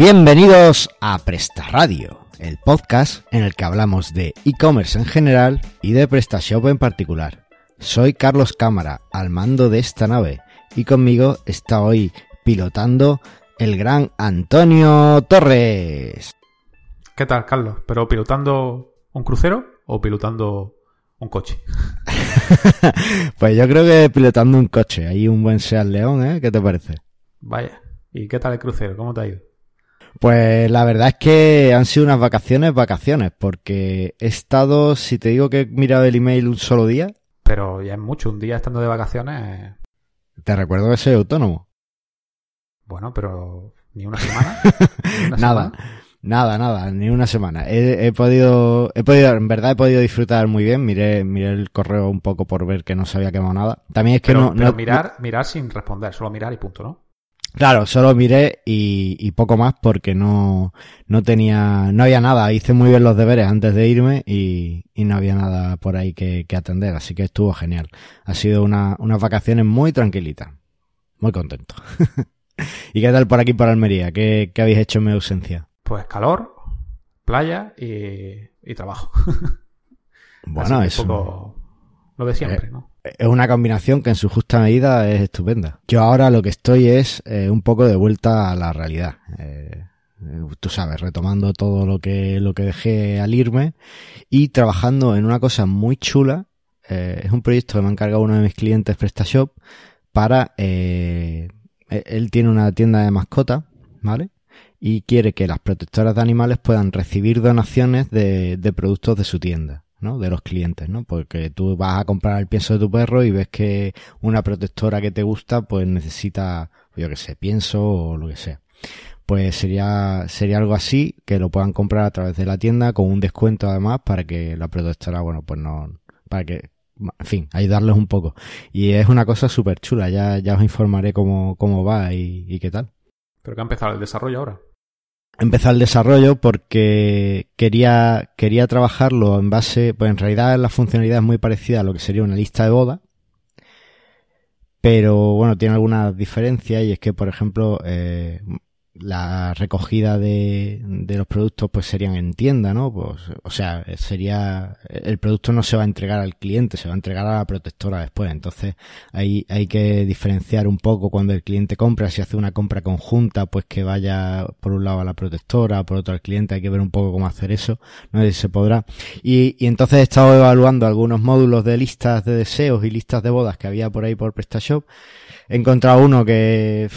Bienvenidos a Presta Radio, el podcast en el que hablamos de e-commerce en general y de PrestaShop en particular. Soy Carlos Cámara, al mando de esta nave, y conmigo está hoy pilotando el gran Antonio Torres. ¿Qué tal, Carlos? ¿Pero pilotando un crucero o pilotando un coche? pues yo creo que pilotando un coche. Hay un buen Seat León, ¿eh? ¿Qué te parece? Vaya. ¿Y qué tal el crucero? ¿Cómo te ha ido? Pues la verdad es que han sido unas vacaciones, vacaciones, porque he estado, si te digo que he mirado el email un solo día. Pero ya es mucho, un día estando de vacaciones. Te recuerdo que soy autónomo. Bueno, pero ni una semana. nada, nada, nada, ni una semana. He, podido, he podido, en verdad he podido disfrutar muy bien. Miré, miré el correo un poco por ver que no se había quemado nada. También es que no, pero mirar, mirar sin responder, solo mirar y punto, ¿no? Claro, solo miré y, poco más porque no, no tenía, no había nada. Hice muy bien los deberes antes de irme y, no había nada por ahí que, atender, así que estuvo genial. Ha sido una, unas vacaciones muy tranquilitas. Muy contento. ¿Y qué tal por aquí por Almería? ¿Qué, habéis hecho en mi ausencia? Pues calor, playa y, trabajo. bueno, eso. Un poco lo de siempre, eh, ¿no? Es una combinación que en su justa medida es estupenda. Yo ahora lo que estoy es eh, un poco de vuelta a la realidad. Eh, tú sabes, retomando todo lo que, lo que dejé al irme y trabajando en una cosa muy chula. Eh, es un proyecto que me ha encargado uno de mis clientes PrestaShop para... E-, él tiene una tienda de mascotas, ¿vale? Y quiere que las protectoras de animales puedan recibir donaciones de productos de su tienda. ¿No? de los clientes, ¿no? Porque tú vas a comprar el pienso de tu perro y ves que una protectora que te gusta, pues necesita, yo que sé, pienso o lo que sea. Pues sería, sería algo así, que lo puedan comprar a través de la tienda con un descuento además para que la protectora, bueno, pues no, para que, en fin, ayudarles un poco. Y es una cosa súper chula, ya, ya os informaré cómo, cómo va y, qué tal. ¿Pero que ha empezado el desarrollo ahora? Empezar el desarrollo porque quería, quería trabajarlo en base, pues en realidad la funcionalidad es muy parecida a lo que sería una lista de boda, pero bueno, tiene algunas diferencias y es que, por ejemplo, eh, la recogida de, de, los productos pues serían en tienda, ¿no? Pues, o sea, sería, el producto no se va a entregar al cliente, se va a entregar a la protectora después. Entonces, ahí hay que diferenciar un poco cuando el cliente compra, si hace una compra conjunta, pues que vaya por un lado a la protectora, por otro al cliente, hay que ver un poco cómo hacer eso, no sé si se podrá. Y, y entonces he estado evaluando algunos módulos de listas de deseos y listas de bodas que había por ahí por PrestaShop. He encontrado uno que,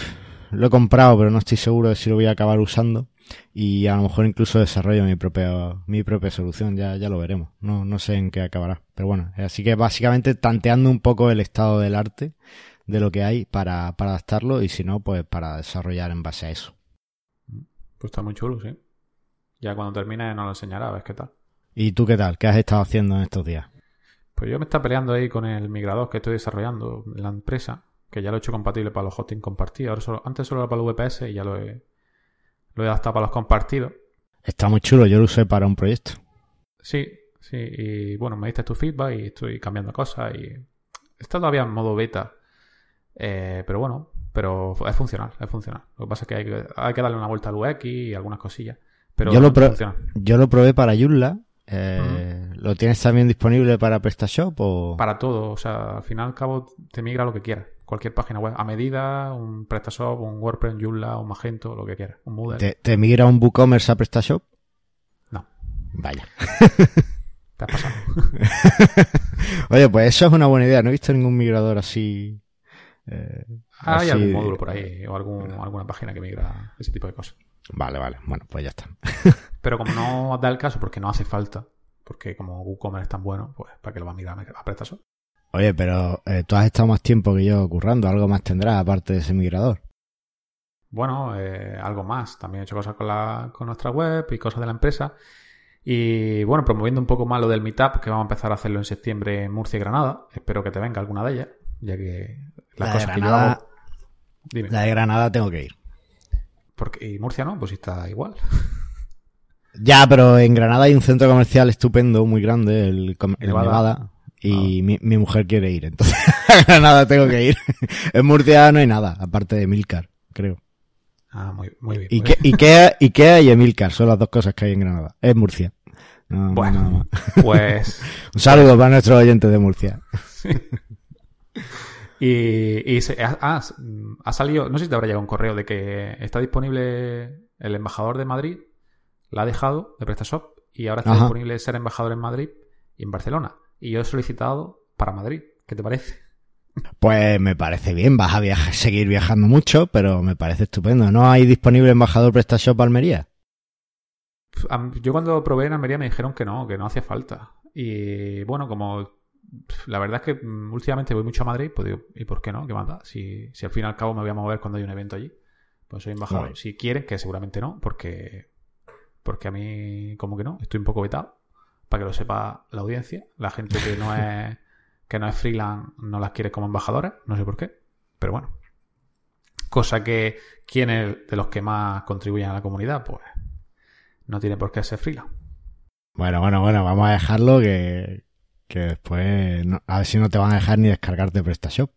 lo he comprado, pero no estoy seguro de si lo voy a acabar usando. Y a lo mejor incluso desarrollo mi propia, mi propia solución, ya, ya lo veremos. No, no sé en qué acabará. Pero bueno, así que básicamente tanteando un poco el estado del arte, de lo que hay para, para adaptarlo y si no, pues para desarrollar en base a eso. Pues está muy chulo, sí. Ya cuando termine nos lo enseñará, a ver qué tal. ¿Y tú qué tal? ¿Qué has estado haciendo en estos días? Pues yo me está peleando ahí con el migrador que estoy desarrollando en la empresa que ya lo he hecho compatible para los hosting compartidos. antes solo era para el VPS y ya lo he, lo he adaptado para los compartidos. Está muy chulo, yo lo usé para un proyecto. Sí, sí, y bueno, me diste tu feedback y estoy cambiando cosas y está todavía en modo beta. Eh, pero bueno, pero es funcional, es funcional. Lo que pasa es que hay, que hay que darle una vuelta al UX y algunas cosillas. Pero yo, lo yo lo probé para Joomla eh, ¿Lo tienes también disponible para PrestaShop o...? Para todo, o sea, al final al cabo te migra lo que quieras. Cualquier página web, a medida, un PrestaShop, un WordPress, un Joomla, un Magento, lo que quieras, un Moodle. ¿Te, migra un WooCommerce a PrestaShop? No. Vaya. te has pasado. Oye, pues eso es una buena idea. No he visto ningún migrador así... Eh, Hay algún módulo por ahí o algún, alguna página que migra ese tipo de cosas. Vale, vale. Bueno, pues ya está. Pero como no da el caso, porque no hace falta, porque como WooCommerce es tan bueno, pues para que lo va a mirar a PrestaShop. Oye, pero eh, tú has estado más tiempo que yo currando, algo más tendrás aparte de ese migrador. Bueno, eh, algo más. También he hecho cosas con, la, con nuestra web y cosas de la empresa. Y bueno, promoviendo un poco más lo del Meetup, que vamos a empezar a hacerlo en septiembre en Murcia y Granada. Espero que te venga alguna de ellas, ya que las la cosas que yo hago... La de Granada tengo que ir. Porque, y Murcia no, pues está igual. Ya, pero en Granada hay un centro comercial estupendo, muy grande, el, Nevada. y ah. mi, mujer quiere ir, entonces a Granada tengo que ir. en Murcia no hay nada, aparte de Milcar, creo. Ah, muy, muy bien. Y muy bien. Ikea, Ikea y Emilcar son las dos cosas que hay en Granada. Es Murcia. No, no, Bueno. Pues. Un saludo para nuestros oyentes de Murcia. Y, y se- ha, ha- ha salido, no sé si te habrá llegado un correo de que está disponible el embajador de Madrid, la ha dejado de PrestaShop y ahora está Ajá. disponible ser embajador en Madrid y en Barcelona. Y yo he solicitado para Madrid. ¿Qué te parece? Pues me parece bien, vas a viajar, seguir viajando mucho, pero me parece estupendo. ¿No hay disponible embajador PrestaShop Almería? Yo cuando probé en Almería me dijeron que no, que no hacía falta. Y bueno, como la verdad es que mm, últimamente voy mucho a Madrid, pues digo, ¿y por qué no? ¿Qué más da? Si, si al fin y al cabo me voy a mover cuando hay un evento allí, pues soy embajador. Si quieren, que seguramente no, porque, porque a mí, como que no, estoy un poco vetado, para que lo sepa la audiencia. La gente que no es, que no es freelance no las quiere como embajadores, no sé por qué, pero bueno. Cosa que quienes de los que más contribuyen a la comunidad, pues no tiene por qué ser freelance. Bueno, bueno, bueno, vamos a dejarlo que, que después, no- a ver si no te van a dejar ni descargarte PrestaShop.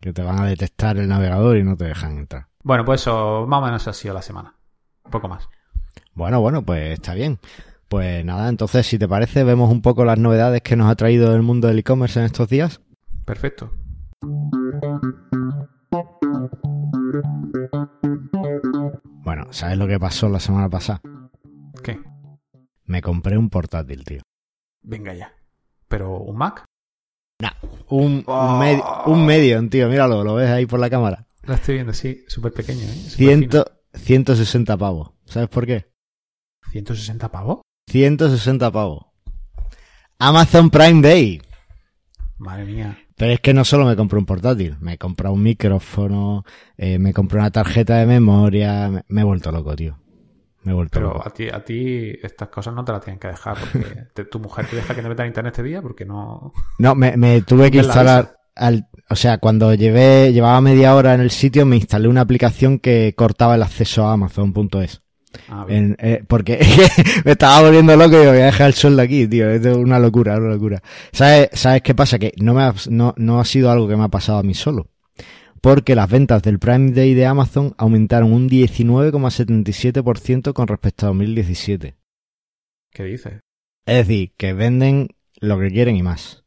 Que te van a detectar el navegador y no te dejan entrar. Bueno, pues eso más o menos ha sido la semana. Un poco más. Bueno, bueno, pues está bien. Pues nada, entonces si te parece, vemos un poco las novedades que nos ha traído el mundo del e-commerce en estos días. Perfecto. Bueno, ¿sabes lo que pasó la semana pasada? ¿Qué? Me compré un portátil, tío. Venga ya. ¿Pero un Mac? Un, Oh. un, med- un Medium, tío, míralo, lo ves ahí por la cámara. Lo estoy viendo, sí. Súper pequeño, ¿eh? Ciento, 160 pavos. ¿Sabes por qué? fino. ¿160 pavos? 160 pavos. Amazon Prime Day. Madre mía. Pero es que no solo me compré un portátil, me he comprado un micrófono, eh, me compré una tarjeta de memoria, me, me he vuelto loco, tío. Me he vuelto Pero loco. a ti, a ti estas cosas no te las tienen que dejar porque te- tu mujer te deja que te metas en internet este día porque no... No, me, me tuve que ¿Ves la instalar, al, o sea, cuando llevé, llevaba media hora en el sitio, me instalé una aplicación que cortaba el acceso a Amazon.es. Ah. En- eh, porque me estaba volviendo loco y digo, voy a dejar el sueldo aquí, tío. Es una locura, una locura. ¿Sabes, ¿Sabes qué pasa? Que no, me ha, no, no ha sido algo que me ha pasado a mí solo. Porque las ventas del Prime Day de Amazon aumentaron un 19,77% con respecto a 2017. ¿Qué dices? Es decir, que venden lo que quieren y más.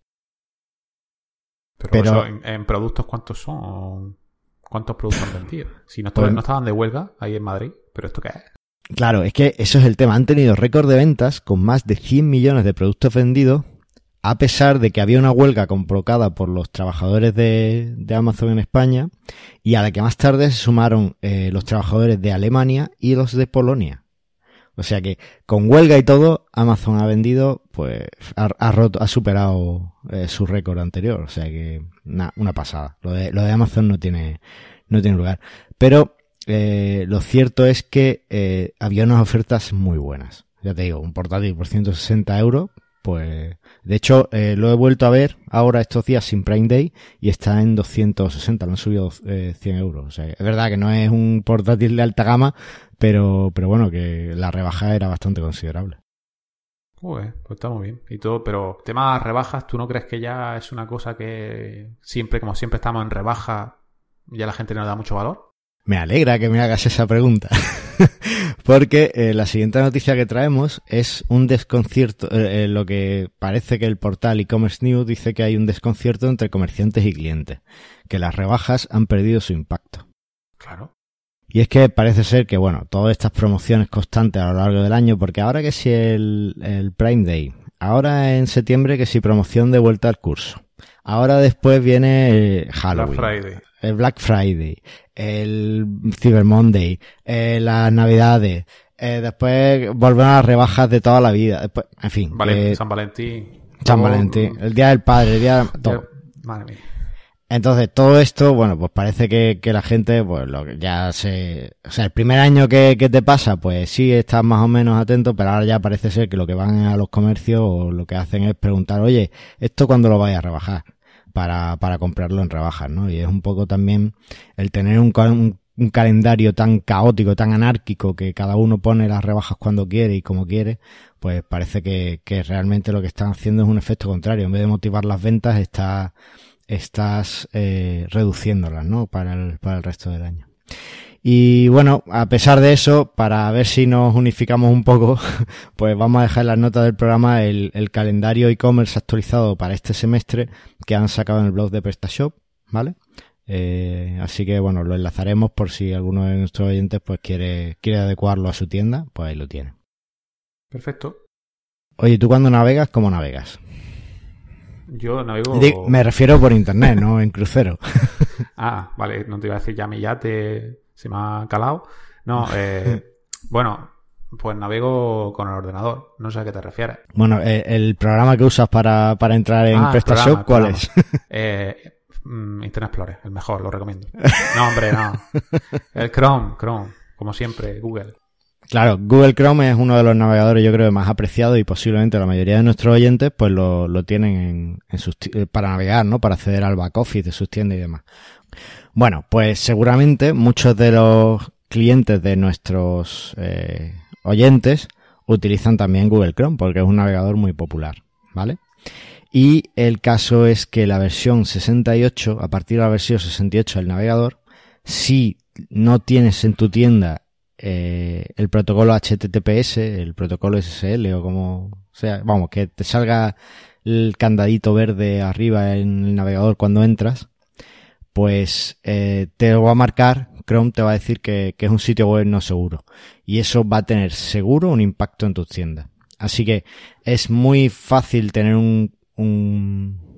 Pero, Pero- eso, en, en productos, ¿cuántos son? ¿O ¿Cuántos productos han vendido? Si no, Pues- no estaban de huelga ahí en Madrid, ¿pero esto qué es? Claro, es que eso es el tema. Han tenido récord de ventas con más de 100 millones de productos vendidos, a pesar de que había una huelga convocada por los trabajadores de, Amazon en España y a la que más tarde se sumaron eh, los trabajadores de Alemania y los de Polonia. O sea que con huelga y todo, Amazon ha vendido, pues ha, roto, ha superado eh, su récord anterior. O sea que na- una pasada. Lo de, Amazon no tiene, no tiene lugar. Pero eh, lo cierto es que había unas ofertas muy buenas. Ya te digo, un portátil por 160 euros, pues de hecho eh, lo he vuelto a ver ahora estos días sin Prime Day y está en 260, lo han subido eh, 100 euros. O sea, es verdad que no es un portátil de alta gama, pero, pero bueno, que la rebaja era bastante considerable. Joder, pues está muy bien. Y todo, pero temas rebajas, ¿tú no crees que ya es una cosa que siempre, como siempre estamos en rebaja, ya la gente no da mucho valor? Me alegra que me hagas esa pregunta. Porque eh, la siguiente noticia que traemos es un desconcierto, eh, eh, lo que parece que el portal e-commerce news dice que hay un desconcierto entre comerciantes y clientes, que las rebajas han perdido su impacto. Claro. Y es que parece ser que, bueno, todas estas promociones constantes a lo largo del año, porque ahora que si el, el Prime Day, ahora en septiembre que si promoción de vuelta al curso, ahora después viene eh, Black Halloween Friday. el Black Friday, el Cyber Monday, eh, las Navidades, eh, después volver a las rebajas de toda la vida, después, en fin, Valen- eh, San Valentín. San Valentín, el Día del Padre, el Día todo. Madre mía. Entonces, todo esto, bueno, pues parece que, que la gente, pues lo que ya se... O sea, el primer año que, que te pasa, pues sí, estás más o menos atento, pero ahora ya parece ser que lo que van a los comercios o lo que hacen es preguntar, oye, ¿esto cuándo lo vais a rebajar? Para, para comprarlo en rebajas, ¿no? Y es un poco también el tener un, un, un calendario tan caótico, tan anárquico, que cada uno pone las rebajas cuando quiere y como quiere, pues parece que, que realmente lo que están haciendo es un efecto contrario. En vez de motivar las ventas, está estás eh, reduciéndolas, ¿no? Para el, para el resto del año. Y bueno, a pesar de eso, para ver si nos unificamos un poco, pues vamos a dejar en las notas del programa el, calendario e-commerce actualizado para este semestre que han sacado en el blog de PrestaShop, ¿vale? Eh, así que bueno, lo enlazaremos por si alguno de nuestros oyentes pues quiere, quiere adecuarlo a su tienda, pues ahí lo tiene. Perfecto. Oye, ¿tú cuando navegas, cómo navegas? Yo navego... me refiero por internet, no en crucero. ah, vale, no te iba a decir ya mi yate se me ha calado. No, eh, bueno, pues navego con el ordenador. No sé a qué te refieres. Bueno, eh, el programa que usas para, para entrar en ah, PrestaShop, ¿cuál es? eh, mm, Internet Explorer, el mejor, lo recomiendo. No, hombre, no. El Chrome, Chrome, como siempre, Google. Claro, Google Chrome es uno de los navegadores yo creo más apreciados y posiblemente la mayoría de nuestros oyentes pues lo, lo tienen en, sus, eh, para navegar, ¿no? Para acceder al back office de sus tiendas y demás. Bueno, pues seguramente muchos de los clientes de nuestros eh, oyentes utilizan también Google Chrome porque es un navegador muy popular, ¿vale? Y el caso es que la versión 68, a partir de la versión 68 del navegador, si no tienes en tu tienda eh, el protocolo HTTPS, el protocolo SSL o como sea, vamos, que te salga el candadito verde arriba en el navegador cuando entras, pues eh, te va a marcar, Chrome te va a decir que, es un sitio web no seguro. Y eso va a tener seguro un impacto en tus tiendas. Así que es muy fácil tener un, un,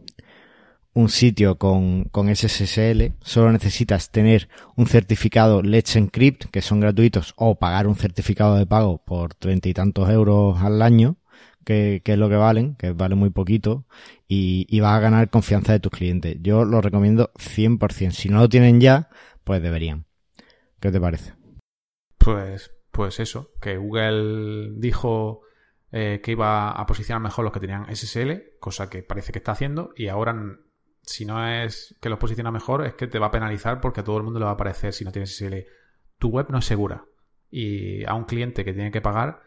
un sitio con, con SSL, solo necesitas tener un certificado Let's Encrypt, que son gratuitos, o pagar un certificado de pago por treinta y tantos euros al año, que, que, es lo que valen, que vale muy poquito, y, y vas a ganar confianza de tus clientes. Yo lo recomiendo 100%. Si no lo tienen ya, pues deberían. ¿Qué te parece? Pues, pues eso, que Google dijo eh, que iba a posicionar mejor los que tenían SSL, cosa que parece que está haciendo, y ahora si no es que los posiciona mejor, es que te va a penalizar porque a todo el mundo le va a aparecer si no tienes SSL. Tu web no es segura. Y a un cliente que tiene que pagar,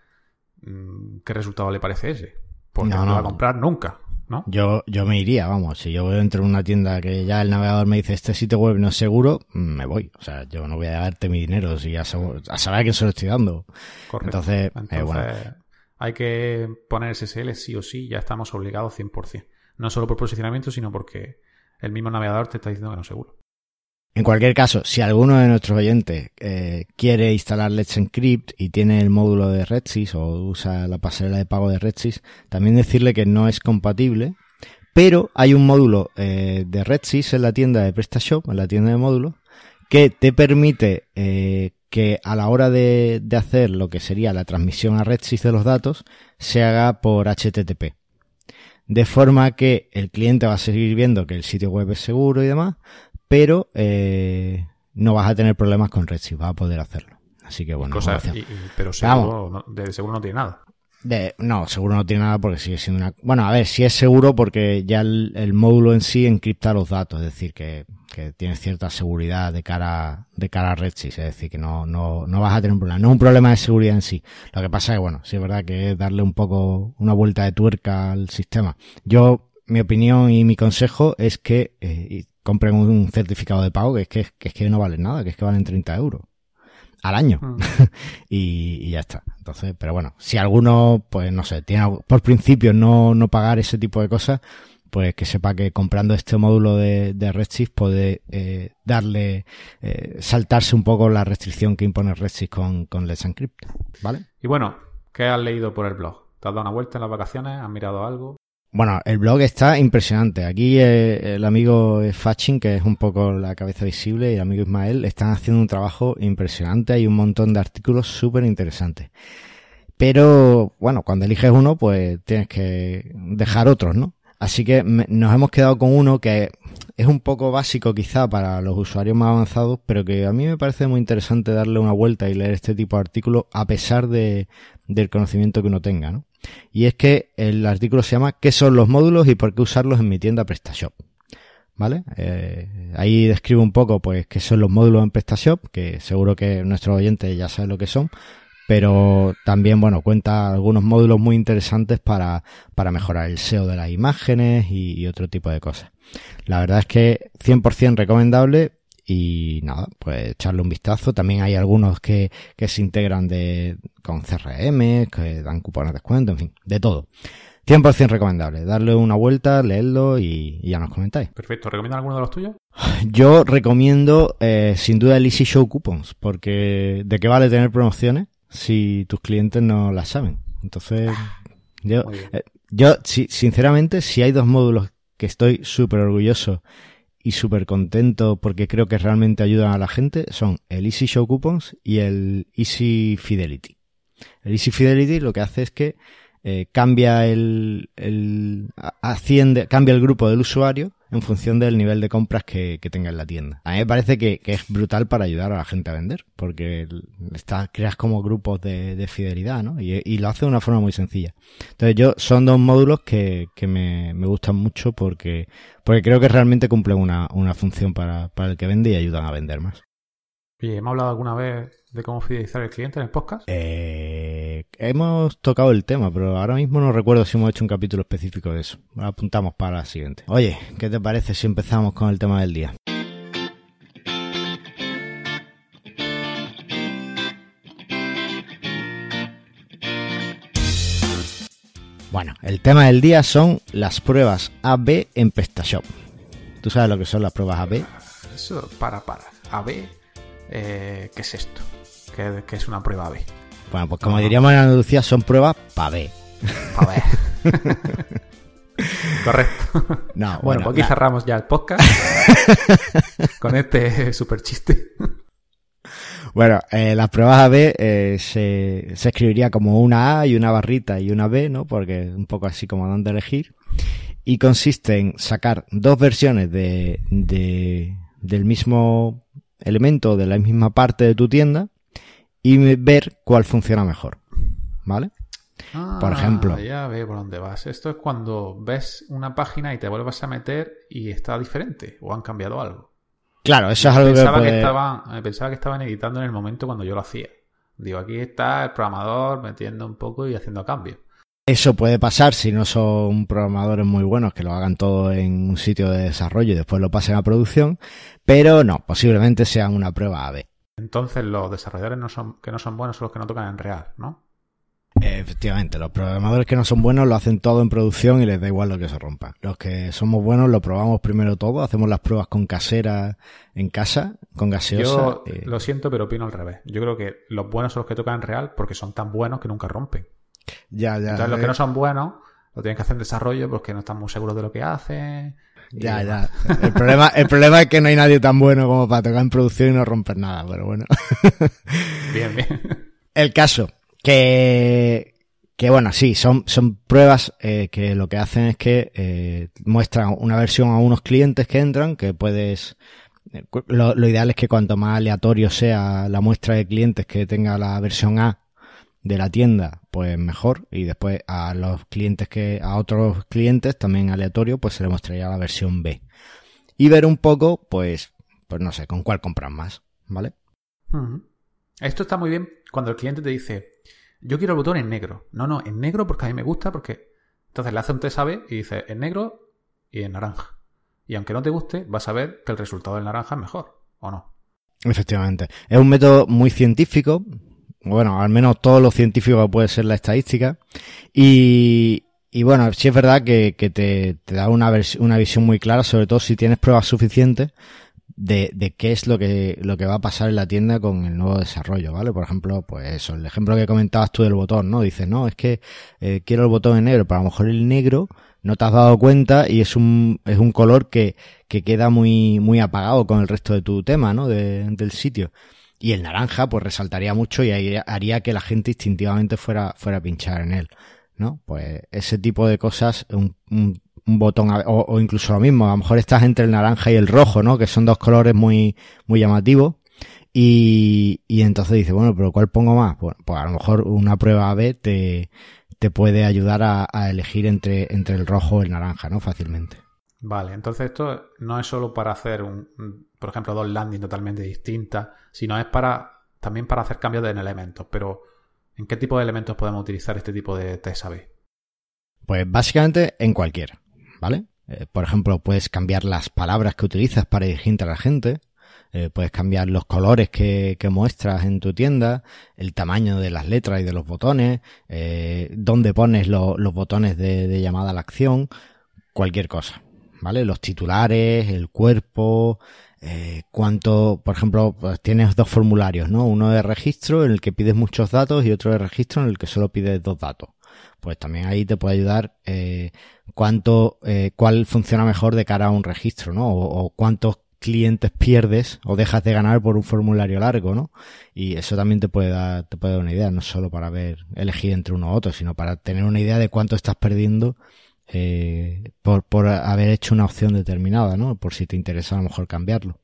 mm, ¿qué resultado le parece ese? Porque no, no, va a comprar nunca, ¿no? Yo, yo me iría, vamos. Si yo entro en una tienda que ya el navegador me dice este sitio web no es seguro, mm, me voy. O sea, yo no voy a darte mi dinero si ya a saber a quién se lo estoy dando. Correcto. Entonces, eh, bueno. hay que poner SSL sí o sí, ya estamos obligados 100%. No solo por posicionamiento, sino porque el mismo navegador te está diciendo que no es seguro. En cualquier caso, si alguno de nuestros oyentes eh, quiere instalar Let's Encrypt y tiene el módulo de Redsys o usa la pasarela de pago de Redsys, también decirle que no es compatible, pero hay un módulo eh, de Redsys en la tienda de PrestaShop, en la tienda de módulos, que te permite eh, que a la hora de, de, hacer lo que sería la transmisión a Redsys de los datos se haga por HTTP de forma que el cliente va a seguir viendo que el sitio web es seguro y demás, pero eh, no vas a tener problemas con Redshift, vas a poder hacerlo. Así que bueno. pero seguro no, de seguro no tiene nada no, seguro no tiene nada porque sigue siendo una... Bueno, a ver, sí es seguro porque ya el, módulo en sí encripta los datos, es decir, que, que tiene cierta seguridad de cara, de cara a Redshift, es decir, que no, no, no vas a tener un problema. No es un problema de seguridad en sí. Lo que pasa es que, bueno, sí es verdad que es darle un poco una vuelta de tuerca al sistema. Yo, mi opinión y mi consejo es que eh, compren un certificado de pago que es que, que es que no vale nada, que es que valen 30 euros al año. Mm. y, ya está. Entonces, pero bueno, si alguno, pues no sé, tiene por principio no, no pagar ese tipo de cosas, pues que sepa que comprando este módulo de, de Redshift puede eh, darle, eh, saltarse un poco la restricción que impone Redshift con, con Let's Encrypt. ¿Vale? Y bueno, ¿qué has leído por el blog? ¿Te has dado una vuelta en las vacaciones? ¿Has mirado algo? Bueno, el blog está impresionante. Aquí eh, el amigo Fatching, que es un poco la cabeza visible, y el amigo Ismael están haciendo un trabajo impresionante. Hay un montón de artículos súper interesantes. Pero, bueno, cuando eliges uno, pues tienes que dejar otros, ¿no? Así que nos hemos quedado con uno que es un poco básico quizá para los usuarios más avanzados, pero que a mí me parece muy interesante darle una vuelta y leer este tipo de artículos a pesar de, del conocimiento que uno tenga, ¿no? Y es que el artículo se llama ¿Qué son los módulos y por qué usarlos en mi tienda PrestaShop? ¿Vale? Eh, ahí describo un poco, pues, qué son los módulos en PrestaShop, que seguro que nuestros oyentes ya saben lo que son, pero también, bueno, cuenta algunos módulos muy interesantes para, para mejorar el SEO de las imágenes y, otro tipo de cosas. La verdad es que 100% recomendable y nada, pues echarle un vistazo. También hay algunos que, que se integran de, con CRM, que dan cupones de descuento, en fin, de todo. 100% recomendable. Darle una vuelta, leerlo y, ya nos comentáis. Perfecto. ¿Recomienda alguno de los tuyos? Yo recomiendo eh, sin duda el Easy Show Coupons, porque ¿de qué vale tener promociones si tus clientes no las saben? Entonces, yo, eh, yo sinceramente, si hay dos módulos que estoy súper orgulloso y súper contento porque creo que realmente ayudan a la gente son el Easy Show Coupons y el Easy Fidelity. El Easy Fidelity lo que hace es que eh, cambia el, el asciende, cambia el grupo del usuario en función del nivel de compras que, tenga en la tienda. A mí me parece que, es brutal para ayudar a la gente a vender, porque está, creas como grupos de, fidelidad, ¿no? Y, lo hace de una forma muy sencilla. Entonces yo, son dos módulos que, que me, me, gustan mucho porque, porque creo que realmente cumplen una, una función para, para el que vende y ayudan a vender más. ¿Y hemos hablado alguna vez de cómo fidelizar al cliente en el podcast? Eh, hemos tocado el tema, pero ahora mismo no recuerdo si hemos hecho un capítulo específico de eso. Lo apuntamos para la siguiente. Oye, ¿qué te parece si empezamos con el tema del día? Bueno, el tema del día son las pruebas AB en PestaShop. ¿Tú sabes lo que son las pruebas AB? Eso, para, para. AB eh, ¿qué es esto? ¿Qué, es una prueba B? Bueno, pues como diríamos en Andalucía, son pruebas para B. Para B. Correcto. No, bueno, pues aquí cerramos ya el podcast con este super chiste. Bueno, eh, las pruebas AB eh, se, se, escribiría como una A y una barrita y una B, ¿no? Porque es un poco así como dando a elegir. Y consiste en sacar dos versiones de, de, del mismo elemento de la misma parte de tu tienda y ver cuál funciona mejor. ¿Vale? por ejemplo. Ya veo por dónde vas. Esto es cuando ves una página y te vuelvas a meter y está diferente o han cambiado algo. Claro, eso es algo pensaba que, estaban, pensaba que estaban editando en el momento cuando yo lo hacía. Digo, aquí está el programador metiendo un poco y haciendo cambios. Eso puede pasar si no son programadores muy buenos que lo hagan todo en un sitio de desarrollo y después lo pasen a producción, pero no, posiblemente sean una prueba AB. Entonces los desarrolladores no son, que no son buenos son los que no tocan en real, ¿no? Efectivamente, los programadores que no son buenos lo hacen todo en producción y les da igual lo que se rompa. Los que somos buenos lo probamos primero todo, hacemos las pruebas con casera en casa, con gaseosa. Yo lo siento, pero opino al revés. Yo creo que los buenos son los que tocan en real porque son tan buenos que nunca rompen. Ya, ya. Entonces, los que no son buenos lo tienen que hacer en desarrollo porque no están muy seguros de lo que hacen. Ya, ya. El problema, el problema es que no hay nadie tan bueno como para tocar en producción y no romper nada, pero bueno. Bien, bien. El caso, que, que bueno, sí, son, son pruebas eh, que lo que hacen es que eh, muestran una versión a unos clientes que entran, que puedes, eh, lo, lo, ideal es que cuanto más aleatorio sea la muestra de clientes que tenga la versión A de la tienda, pues mejor. Y después a los clientes que, a otros clientes también aleatorio, pues se le mostraría la versión B. Y ver un poco, pues, pues no sé, con cuál compran más, ¿vale? Esto está muy bien cuando el cliente te dice, yo quiero el botón en negro. No, no, en negro porque a mí me gusta, porque entonces le hace un test y dice en negro y en naranja. Y aunque no te guste, vas a ver que el resultado del naranja es mejor, ¿o no? Efectivamente. Es un método muy científico, bueno, al menos todo lo científico puede ser la estadística. Y, y bueno, sí es verdad que, que te, te, da una, una visión muy clara, sobre todo si tienes pruebas suficientes de, de qué es lo que, lo que va a pasar en la tienda con el nuevo desarrollo, ¿vale? Por ejemplo, pues eso, el ejemplo que comentabas tú del botón, ¿no? Dices, no, es que eh, quiero el botón en negro, pero a lo mejor el negro no te has dado cuenta y es un, es un color que, que queda muy, muy apagado con el resto de tu tema, ¿no? De, del sitio. Y el naranja, pues resaltaría mucho y haría que la gente instintivamente fuera, fuera a pinchar en él. ¿No? Pues ese tipo de cosas, un, un, botón, o, incluso lo mismo, a lo mejor estás entre el naranja y el rojo, ¿no? Que son dos colores muy, muy llamativos. Y, y entonces dice, bueno, pero ¿cuál pongo más? Bueno, pues a lo mejor una prueba AB te, te puede ayudar a, a elegir entre, entre el rojo y el naranja, ¿no? Fácilmente. Vale, entonces esto no es solo para hacer un, por ejemplo, dos landings totalmente distintas, sino es para también para hacer cambios en elementos. Pero, ¿en qué tipo de elementos podemos utilizar este tipo de test A-B? Pues básicamente en cualquiera, ¿vale? Eh, por ejemplo, puedes cambiar las palabras que utilizas para dirigirte a la gente. Eh, puedes cambiar los colores que, que, muestras en tu tienda, el tamaño de las letras y de los botones, eh, dónde pones los botones de, llamada a la acción, cualquier cosa, ¿vale? Los titulares, el cuerpo, eh, cuánto, por ejemplo, pues tienes dos formularios, ¿no? Uno de registro en el que pides muchos datos y otro de registro en el que solo pides dos datos. Pues también ahí te puede ayudar eh, cuánto, eh, cuál funciona mejor de cara a un registro, ¿no? O, cuántos clientes pierdes o dejas de ganar por un formulario largo, ¿no? Y eso también te puede dar, te puede dar una idea, no solo para ver, elegir entre uno u otro, sino para tener una idea de cuánto estás perdiendo eh, por, por haber hecho una opción determinada, ¿no? Por si te interesa a lo mejor cambiarlo.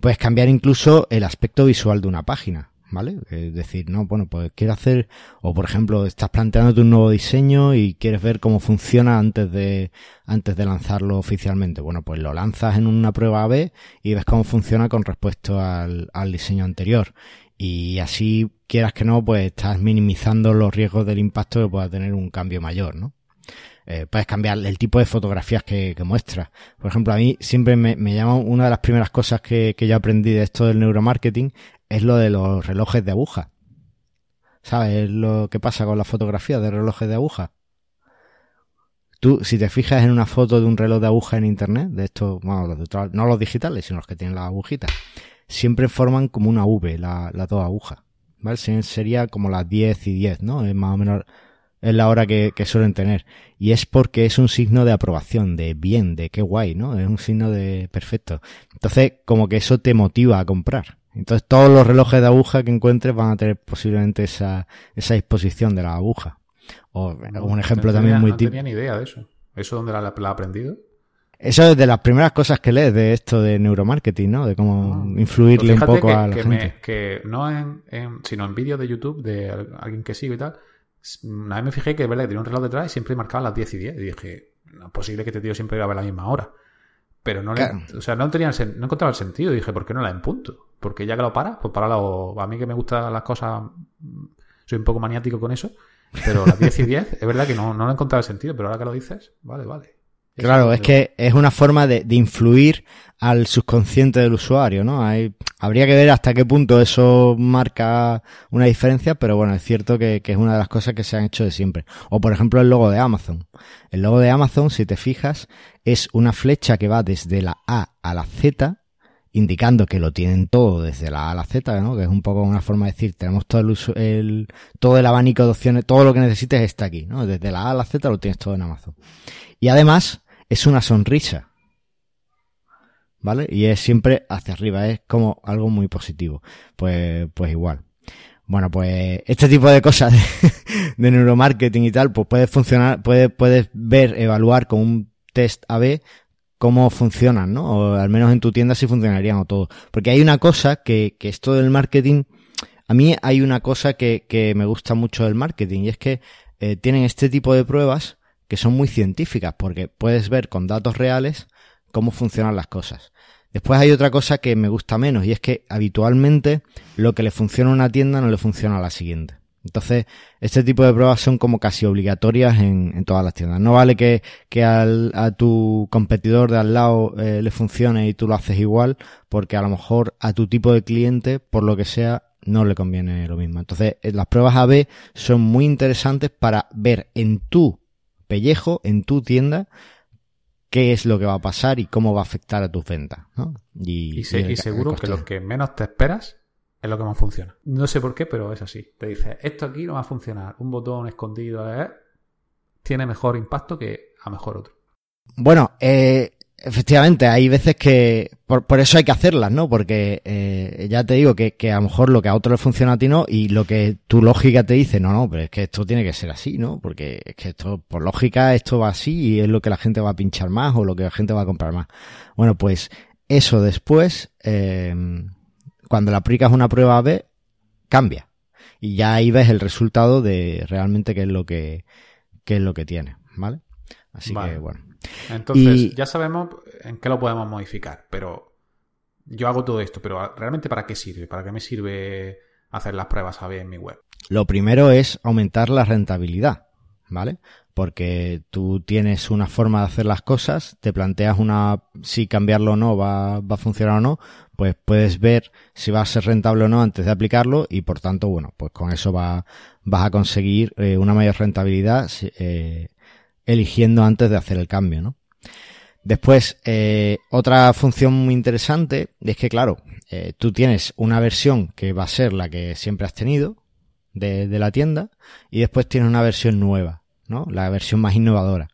Puedes cambiar incluso el aspecto visual de una página, ¿vale? Es decir, no, bueno, pues quiero hacer, o por ejemplo, estás planteándote un nuevo diseño y quieres ver cómo funciona antes de, antes de lanzarlo oficialmente. Bueno, pues lo lanzas en una prueba A-B y ves cómo funciona con respecto al, al diseño anterior. Y así, quieras que no, pues estás minimizando los riesgos del impacto que pueda tener un cambio mayor, ¿no? Eh, puedes cambiar el tipo de fotografías que, que muestras. Por ejemplo, a mí siempre me, me, llama una de las primeras cosas que, que yo aprendí de esto del neuromarketing es lo de los relojes de aguja. ¿Sabes lo que pasa con las fotografías de relojes de aguja? Tú, si te fijas en una foto de un reloj de aguja en internet, de estos, bueno, los de, no los digitales, sino los que tienen las agujitas, siempre forman como una V, la, las dos agujas. ¿Vale? Sería como las 10 y 10, ¿no? Es más o menos es la hora que, que, suelen tener. Y es porque es un signo de aprobación, de bien, de qué guay, ¿no? Es un signo de perfecto. Entonces, como que eso te motiva a comprar. Entonces, todos los relojes de aguja que encuentres van a tener posiblemente esa, esa disposición de la aguja. O no, un ejemplo no también tenía, muy No típico. tenía ni idea de eso. ¿Eso dónde la, la ha aprendido? Eso es de las primeras cosas que lees de esto de neuromarketing, ¿no? De cómo Ah. influirle un Pues fíjate poco que, a la que gente. me- que no en, en- sino en vídeos de YouTube de al- alguien que sigo y tal. Una vez me fijé que es verdad que tenía un reloj detrás y siempre marcaba las 10 y 10. Y dije, no es posible que este tío siempre grabe a la misma hora. Pero no, le- o sea, no, tenía, no encontraba el sentido. Y dije, ¿por qué no la en punto? Porque ya que lo paras, pues paralo. A mí que me gustan las cosas, mm, soy un poco maniático con eso. Pero las 10 y 10, es verdad que no, no le encontraba el sentido, pero ahora que lo dices, vale, vale. Claro, es que es una forma de, de influir al subconsciente del usuario, ¿no? Hay, habría que ver hasta qué punto eso marca una diferencia, pero bueno, es cierto que, que es una de las cosas que se han hecho de siempre. O por ejemplo el logo de Amazon. El logo de Amazon, si te fijas, es una flecha que va desde la A a la Z, indicando que lo tienen todo desde la A a la Z, ¿no? Que es un poco una forma de decir, tenemos todo el, uso- el, todo el abanico de opciones, todo lo que necesites está aquí, ¿no? Desde la A a la Z lo tienes todo en Amazon. Y además, es una sonrisa. ¿Vale? Y es siempre hacia arriba, es como algo muy positivo. Pues, pues igual. Bueno, pues este tipo de cosas de, neuromarketing y tal, pues puede funcionar, puede, puedes ver, evaluar con un test AB cómo funcionan, ¿no? O al menos en tu tienda si funcionarían o todo. Porque hay una cosa que, que esto del marketing, a mí hay una cosa que, que me gusta mucho del marketing y es que eh, tienen este tipo de pruebas que son muy científicas porque puedes ver con datos reales cómo funcionan las cosas. Después hay otra cosa que me gusta menos y es que habitualmente lo que le funciona a una tienda no le funciona a la siguiente. Entonces, este tipo de pruebas son como casi obligatorias en, todas las tiendas. No vale que, que al, a tu competidor de al lado eh, le funcione y tú lo haces igual, porque a lo mejor a tu tipo de cliente, por lo que sea, no le conviene lo mismo. Entonces, eh, las pruebas AB son muy interesantes para ver en tu pellejo, en tu tienda, qué es lo que va a pasar y cómo va a afectar a tus ventas. ¿no? Y, Y, se- el- y seguro que lo que menos te esperas es lo que más funciona. No sé por qué, pero es así. Te dice, esto aquí no va a funcionar. Un botón escondido eh, tiene mejor impacto que a mejor otro. Bueno, eh, efectivamente, hay veces que por, por eso hay que hacerlas, ¿no? Porque eh, ya te digo que, que a lo mejor lo que a otro le funciona a ti no y lo que tu lógica te dice, no, no, pero es que esto tiene que ser así, ¿no? Porque es que esto, por lógica, esto va así y es lo que la gente va a pinchar más o lo que la gente va a comprar más. Bueno, pues eso después, eh, cuando le aplicas una prueba B, cambia. Y ya ahí ves el resultado de realmente qué es lo que, qué es lo que tiene, ¿vale? Así Vale. que bueno. Entonces, Y- ya sabemos en qué lo podemos modificar, pero yo hago todo esto, pero ¿realmente para qué sirve? ¿Para qué me sirve hacer las pruebas AB en mi web? Lo primero es aumentar la rentabilidad, ¿vale? porque tú tienes una forma de hacer las cosas, te planteas una si cambiarlo o no va, va a funcionar o no, pues puedes ver si va a ser rentable o no antes de aplicarlo y por tanto, bueno, pues con eso va, vas a conseguir eh, una mayor rentabilidad eh, eligiendo antes de hacer el cambio, ¿no? Después, eh, otra función muy interesante es que, claro, eh, tú tienes una versión que va a ser la que siempre has tenido de, de la tienda y después tienes una versión nueva, ¿no? La versión más innovadora.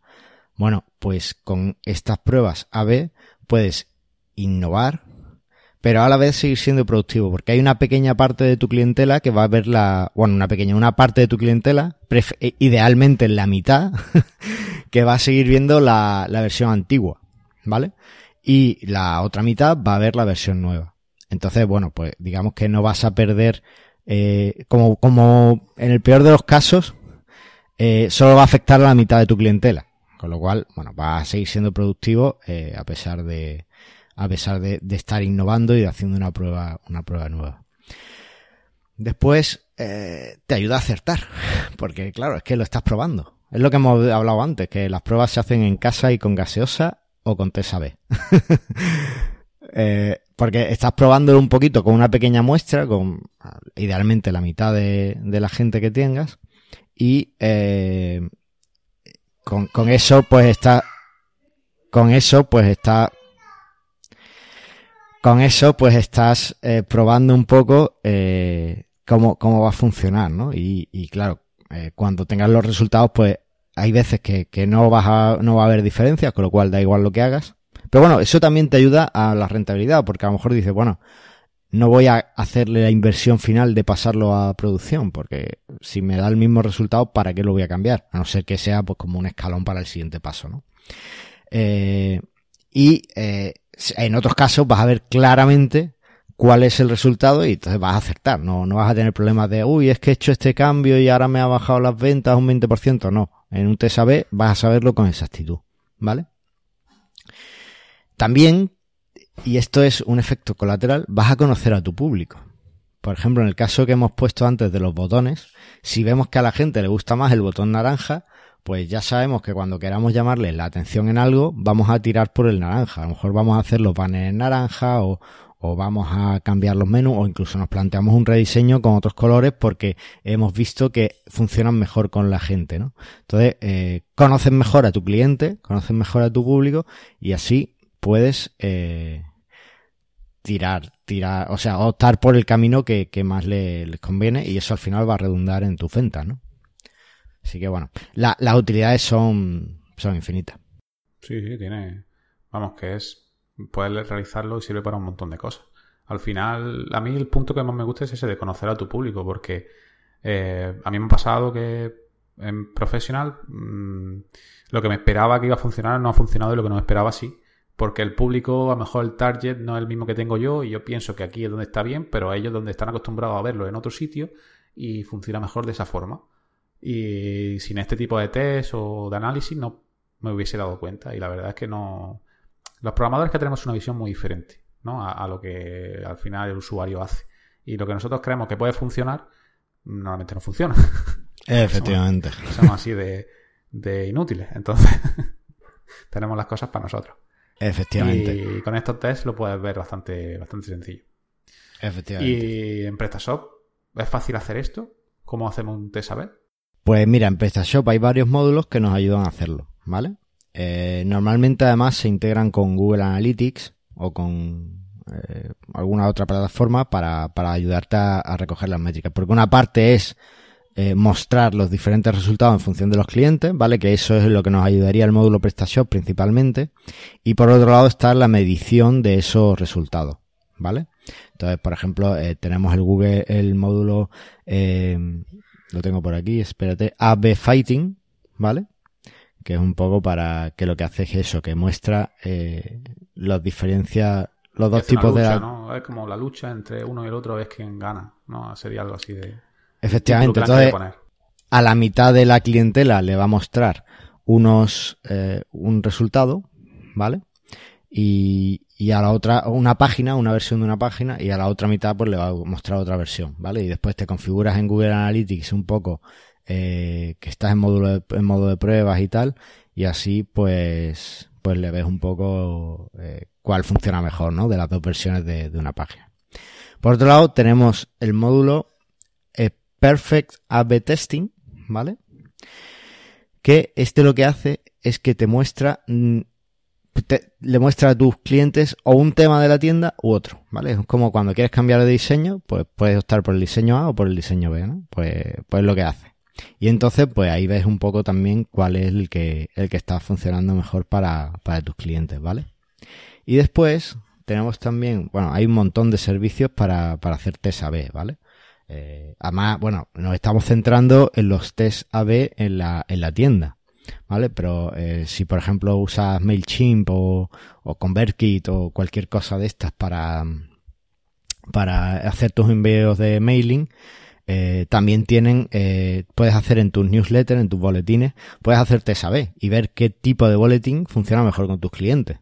Bueno, pues con estas pruebas A-B puedes innovar, pero a la vez seguir siendo productivo, porque hay una pequeña parte de tu clientela que va a ver la, bueno, una pequeña, una parte de tu clientela, eh, idealmente en la mitad, que va a seguir viendo la, la versión antigua. ¿vale? Y la otra mitad va a ver la versión nueva. Entonces, bueno, pues digamos que no vas a perder, eh, como, como en el peor de los casos, eh, solo va a afectar a la mitad de tu clientela. Con lo cual, bueno, va a seguir siendo productivo a pesar de, a pesar de, de, estar innovando y haciendo una prueba, una prueba nueva. Después, eh, te ayuda a acertar, porque claro, es que lo estás probando. Es lo que hemos hablado antes, que las pruebas se hacen en casa y con gaseosa o con TESA B. eh, porque estás probándolo un poquito con una pequeña muestra, con idealmente la mitad de, de la gente que tengas, y eh, con, eso pues está, con eso pues está, con eso pues estás eh, probando un poco eh, cómo, cómo va a funcionar, ¿no? Y, y claro, eh, cuando tengas los resultados pues hay veces que, que no, vas a, no va a haber diferencias, con lo cual da igual lo que hagas. Pero bueno, eso también te ayuda a la rentabilidad, porque a lo mejor dices, bueno, no voy a hacerle la inversión final de pasarlo a producción, porque si me da el mismo resultado, ¿para qué lo voy a cambiar? A no ser que sea pues como un escalón para el siguiente paso, ¿no? Eh, y eh, en otros casos vas a ver claramente cuál es el resultado y entonces vas a acertar, no, no vas a tener problemas de, uy, es que he hecho este cambio y ahora me ha bajado las ventas un 20%, no, en un test AB vas a saberlo con exactitud, ¿vale? También, y esto es un efecto colateral, vas a conocer a tu público. Por ejemplo, en el caso que hemos puesto antes de los botones, si vemos que a la gente le gusta más el botón naranja, pues ya sabemos que cuando queramos llamarle la atención en algo, vamos a tirar por el naranja. A lo mejor vamos a hacer los banners en naranja o, o vamos a cambiar los menús o incluso nos planteamos un rediseño con otros colores porque hemos visto que funcionan mejor con la gente, ¿no? Entonces, eh, conoces mejor a tu cliente, conoces mejor a tu público y así puedes eh, tirar, tirar, o sea, optar por el camino que, que más le, les conviene y eso al final va a redundar en tu venta, ¿no? Así que bueno, la, las utilidades son, son infinitas. Sí, sí, tiene, vamos, que es puedes realizarlo y sirve para un montón de cosas. Al final, a mí el punto que más me gusta es ese de conocer a tu público, porque eh, a mí me ha pasado que en profesional mmm, lo que me esperaba que iba a funcionar no ha funcionado y lo que no me esperaba sí. Porque el público, a lo mejor el target no es el mismo que tengo yo y yo pienso que aquí es donde está bien, pero ellos donde están acostumbrados a verlo en otro sitio y funciona mejor de esa forma. Y sin este tipo de test o de análisis no me hubiese dado cuenta y la verdad es que no, los programadores que tenemos una visión muy diferente ¿no? a, a, lo que al final el usuario hace. Y lo que nosotros creemos que puede funcionar, normalmente no funciona. Efectivamente. somos, somos, así de, de, inútiles. Entonces, tenemos las cosas para nosotros. Efectivamente. Y con estos tests lo puedes ver bastante, bastante sencillo. Efectivamente. Y en PrestaShop, ¿es fácil hacer esto? ¿Cómo hacemos un test a ver? Pues mira, en PrestaShop hay varios módulos que nos ayudan a hacerlo, ¿vale? Eh, normalmente además se integran con Google Analytics o con eh, alguna otra plataforma para, ayudarte a, recoger las métricas. Porque una parte es eh, mostrar los diferentes resultados en función de los clientes, ¿vale? Que eso es lo que nos ayudaría el módulo PrestaShop principalmente. Y por otro lado está la medición de esos resultados, ¿vale? Entonces, por ejemplo, tenemos el Google, el módulo, eh, lo tengo por aquí, espérate, AB Fighting, ¿vale? que es un poco para que lo que hace es eso, que muestra eh, las diferencias, los dos tipos lucha, de... La... ¿no? Es como la lucha entre uno y el otro es quien gana, ¿no? Sería algo así de... Efectivamente, entonces a la mitad de la clientela le va a mostrar unos eh, un resultado, ¿vale? Y, y a la otra una página, una versión de una página y a la otra mitad pues le va a mostrar otra versión, ¿vale? Y después te configuras en Google Analytics un poco eh, que estás en módulo en modo de pruebas y tal, y así pues pues le ves un poco eh, cuál funciona mejor, ¿no? De las dos versiones de, una página. Por otro lado, tenemos el módulo eh, Perfect A-B Testing, ¿vale? Que este lo que hace es que te muestra le muestra a tus clientes o un tema de la tienda u otro, ¿vale? Es como cuando quieres cambiar de diseño, pues puedes optar por el diseño A o por el diseño B, ¿no? Pues, pues lo que hace. Y entonces, pues ahí ves un poco también cuál es el que, el que está funcionando mejor para, para tus clientes, ¿vale? Y después tenemos también, bueno, hay un montón de servicios para, para hacer test A-B, ¿vale? Eh, además, bueno, nos estamos centrando en los test A-B en la, en la tienda. ¿Vale? Pero eh, si por ejemplo usas MailChimp o, o ConvertKit o cualquier cosa de estas para, para hacer tus envíos de mailing, eh, también tienen, eh, puedes hacer en tus newsletters, en tus boletines, puedes hacerte saber y ver qué tipo de boletín funciona mejor con tus clientes.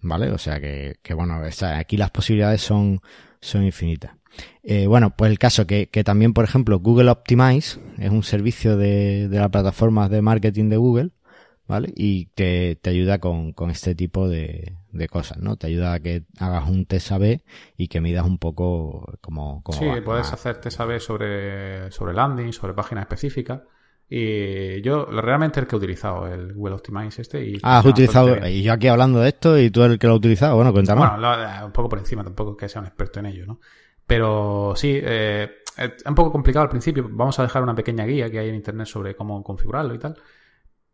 ¿Vale? O sea que, que bueno, aquí las posibilidades son, son infinitas. Eh, bueno, pues el caso que, que, también, por ejemplo, Google Optimize es un servicio de, de la plataforma de marketing de Google, ¿vale? Y te, te ayuda con, con este tipo de, de, cosas, ¿no? Te ayuda a que hagas un test A-B y que midas un poco como... sí, puedes hacer test A-B sobre, sobre landing, sobre páginas específicas. Y yo realmente el que he utilizado, el Google Optimize este. Y ah, has utilizado, y yo aquí hablando de esto y tú el que lo ha utilizado, bueno, cuéntanos. Bueno, un poco por encima, tampoco es que sea un experto en ello, ¿no? Pero sí, eh, es un poco complicado al principio. Vamos a dejar una pequeña guía que hay en internet sobre cómo configurarlo y tal.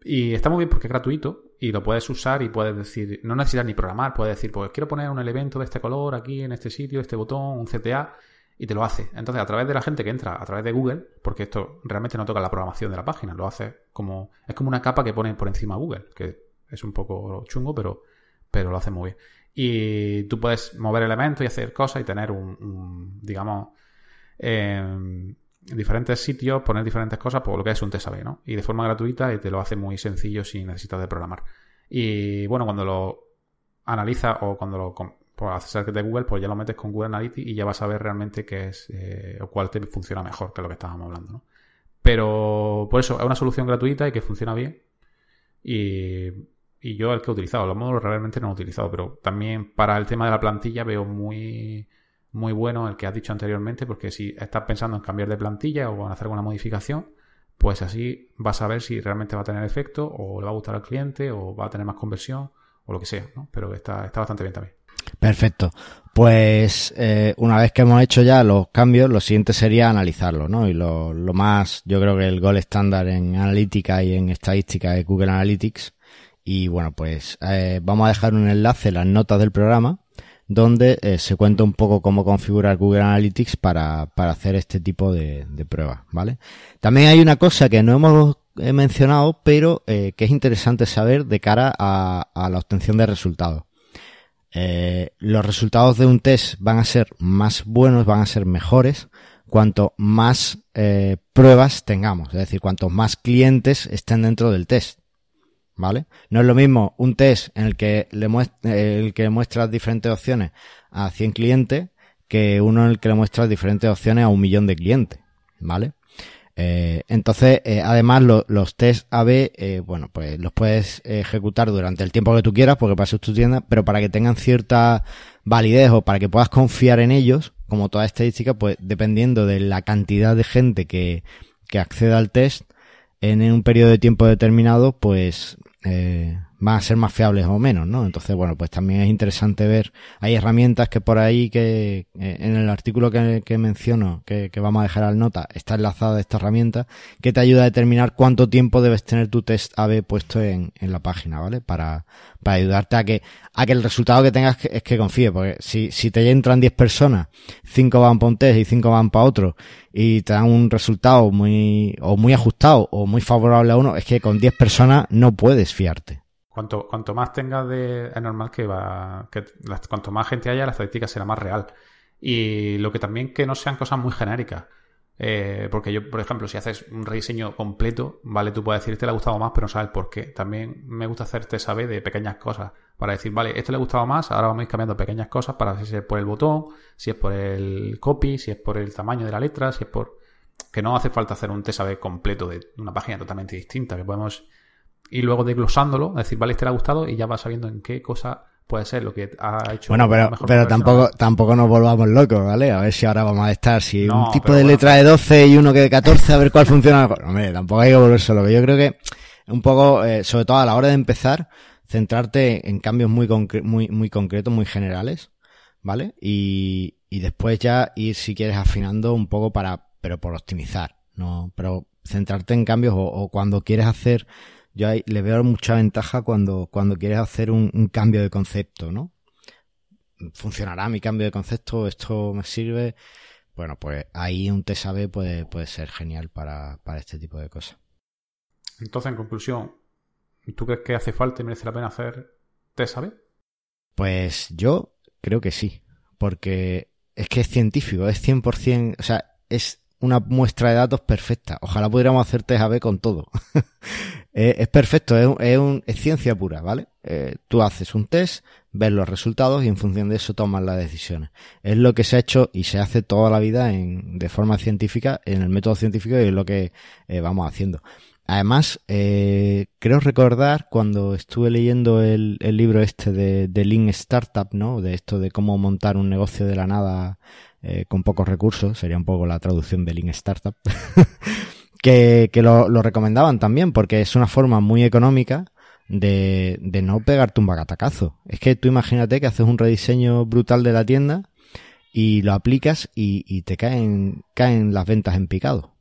Y está muy bien porque es gratuito y lo puedes usar y puedes decir, no necesitas ni programar, puedes decir, pues quiero poner un elemento de este color aquí en este sitio, este botón, un CTA, y te lo hace. Entonces, a través de la gente que entra a través de Google, porque esto realmente no toca la programación de la página, lo hace como, es como una capa que pone por encima Google, que es un poco chungo, pero, pero lo hace muy bien. Y tú puedes mover elementos y hacer cosas y tener un, digamos, en diferentes sitios, poner diferentes cosas, por lo que es un TSAB, ¿no? Y de forma gratuita y te lo hace muy sencillo sin necesitar de programar. Y bueno, cuando lo analiza o cuando lo por hacer de Google, pues ya lo metes con Google Analytics y ya vas a ver realmente qué es eh, o cuál te funciona mejor, que lo que estábamos hablando, ¿no? Pero por eso es una solución gratuita y que funciona bien. Y y yo el que he utilizado. Los módulos realmente no he utilizado, pero también para el tema de la plantilla veo muy, muy bueno el que has dicho anteriormente, porque si estás pensando en cambiar de plantilla o en hacer alguna modificación, pues así vas a ver si realmente va a tener efecto o le va a gustar al cliente o va a tener más conversión o lo que sea, ¿no? Pero está, está bastante bien también. Perfecto. Pues eh, una vez que hemos hecho ya los cambios, lo siguiente sería analizarlo, ¿no? Y lo, lo más, yo creo que el gol estándar en analítica y en estadística es Google Analytics y bueno, pues eh, vamos a dejar un enlace en las notas del programa donde eh, se cuenta un poco cómo configurar Google Analytics para, para hacer este tipo de, pruebas, ¿vale? También hay una cosa que no hemos eh, mencionado, pero que es interesante saber de cara a, a la obtención de resultados. los resultados de un test van a ser más buenos, van a ser mejores, cuanto más pruebas tengamos, es decir, cuantos más clientes estén dentro del test. ¿Vale? No es lo mismo un test en el que le muestra, el que muestras diferentes opciones a 100 clientes que uno en el que le muestras diferentes opciones a un millón de clientes, ¿vale? Eh, entonces, eh, además, los test AB, eh, bueno, pues los puedes ejecutar durante el tiempo que tú quieras, porque para eso es tu tienda, pero para que tengan cierta validez o para que puedas confiar en ellos, como toda estadística, pues dependiendo de la cantidad de gente que, que acceda al test, en un periodo de tiempo determinado, pues eh, van a ser más fiables o menos, ¿no? Entonces, bueno, pues también es interesante ver, hay herramientas que por ahí que eh, en el artículo que, menciono, que, que, vamos a dejar al nota, está enlazada esta herramienta que te ayuda a determinar cuánto tiempo debes tener tu test AB puesto en, en la página, ¿vale? Para, para ayudarte a que, a que el resultado que tengas es que confíe, porque si, si te entran 10 personas, 5 van para un test y 5 van para otro, y te dan un resultado muy, o muy ajustado o muy favorable a uno, es que con 10 personas no puedes fiarte. Cuanto, más tengas de, es normal que va, que cuanto más gente haya, la estadística será más real. Y lo que también que no sean cosas muy genéricas. Eh, porque yo, por ejemplo, si haces un rediseño completo, vale, tú puedes decir, este le ha gustado más, pero no sabes por qué. También me gusta hacerte saber de pequeñas cosas. Para decir, vale, este le ha gustado más, ahora vamos a ir cambiando pequeñas cosas para ver si es por el botón, si es por el copy, si es por el tamaño de la letra, si es por... que no hace falta hacer un test completo de una página totalmente distinta, que podemos ir luego desglosándolo, decir, vale, este le ha gustado y ya va sabiendo en qué cosa puede ser lo que ha hecho. Bueno, pero, pero tampoco, tampoco nos volvamos locos, ¿vale? A ver si ahora vamos a estar, si un tipo de letra de 12 y uno que de 14, a ver cuál funciona mejor. Hombre, tampoco hay que volverse loco. Yo creo que un poco, eh, sobre todo a la hora de empezar, centrarte en cambios muy, muy, muy concretos, muy generales, ¿vale? Y, y después ya ir, si quieres, afinando un poco para, pero por optimizar, ¿no? Pero centrarte en cambios o cuando quieres hacer yo ahí le veo mucha ventaja cuando, cuando quieres hacer un, cambio de concepto, ¿no? ¿Funcionará mi cambio de concepto? ¿Esto me sirve? Bueno, pues ahí un TSAB puede, puede ser genial para, para este tipo de cosas. Entonces, en conclusión, ¿tú crees que hace falta y merece la pena hacer TSAB? Pues yo creo que sí, porque es que es científico, es 100%, o sea, es una muestra de datos perfecta. Ojalá pudiéramos hacer TSAB con todo. es, perfecto, es, un, es, ciencia pura, ¿vale? Eh, tú haces un test, ves los resultados y en función de eso tomas las decisiones. Es lo que se ha hecho y se hace toda la vida en, de forma científica, en el método científico y es lo que eh, vamos haciendo. Además, eh, creo recordar cuando estuve leyendo el, el libro este de, de Lean Startup, ¿no? De esto de cómo montar un negocio de la nada eh, con pocos recursos, sería un poco la traducción de Lean Startup. que, que lo, lo, recomendaban también, porque es una forma muy económica de, de no pegarte un bagatacazo. Es que tú imagínate que haces un rediseño brutal de la tienda y lo aplicas y, y te caen, caen las ventas en picado.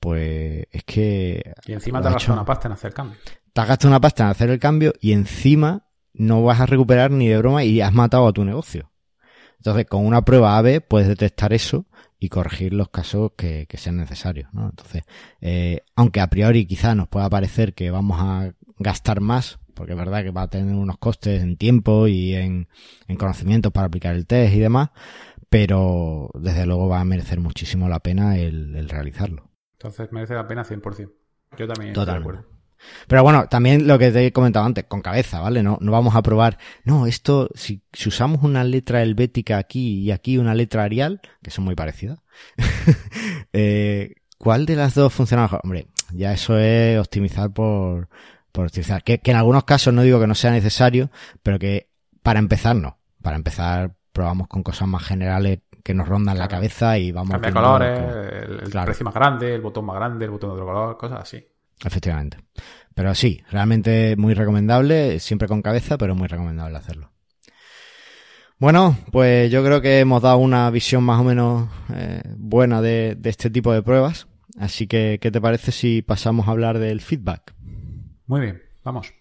Pues es que... Y encima te has gastado una pasta en hacer el cambio. Te has gastado una pasta en hacer el cambio y encima no vas a recuperar ni de broma y has matado a tu negocio. Entonces, con una prueba AB puedes detectar eso y corregir los casos que, sean necesarios. ¿no? Entonces, eh, aunque a priori quizás nos pueda parecer que vamos a gastar más, porque es verdad que va a tener unos costes en tiempo y en, en conocimientos para aplicar el test y demás, pero desde luego va a merecer muchísimo la pena el, realizarlo. Entonces merece la pena 100%. Yo también estoy de acuerdo. Pero bueno, también lo que te he comentado antes, con cabeza, ¿vale? No, no vamos a probar, no, esto, si, si usamos una letra helvética aquí y aquí una letra arial, que son muy parecidas, eh, ¿cuál de las dos funciona mejor? Hombre, ya eso es optimizar por, por optimizar. Que, que en algunos casos no digo que no sea necesario, pero que para empezar no. Para empezar probamos con cosas más generales que nos rondan la cabeza y vamos... Cambia colores, el, precio más grande, el botón más grande, el botón de otro color, cosas así. Efectivamente. Pero sí, realmente muy recomendable, siempre con cabeza, pero muy recomendable hacerlo. Bueno, pues yo creo que hemos dado una visión más o menos eh, buena de, de este tipo de pruebas. Así que, ¿qué te parece si pasamos a hablar del feedback? Muy bien, vamos.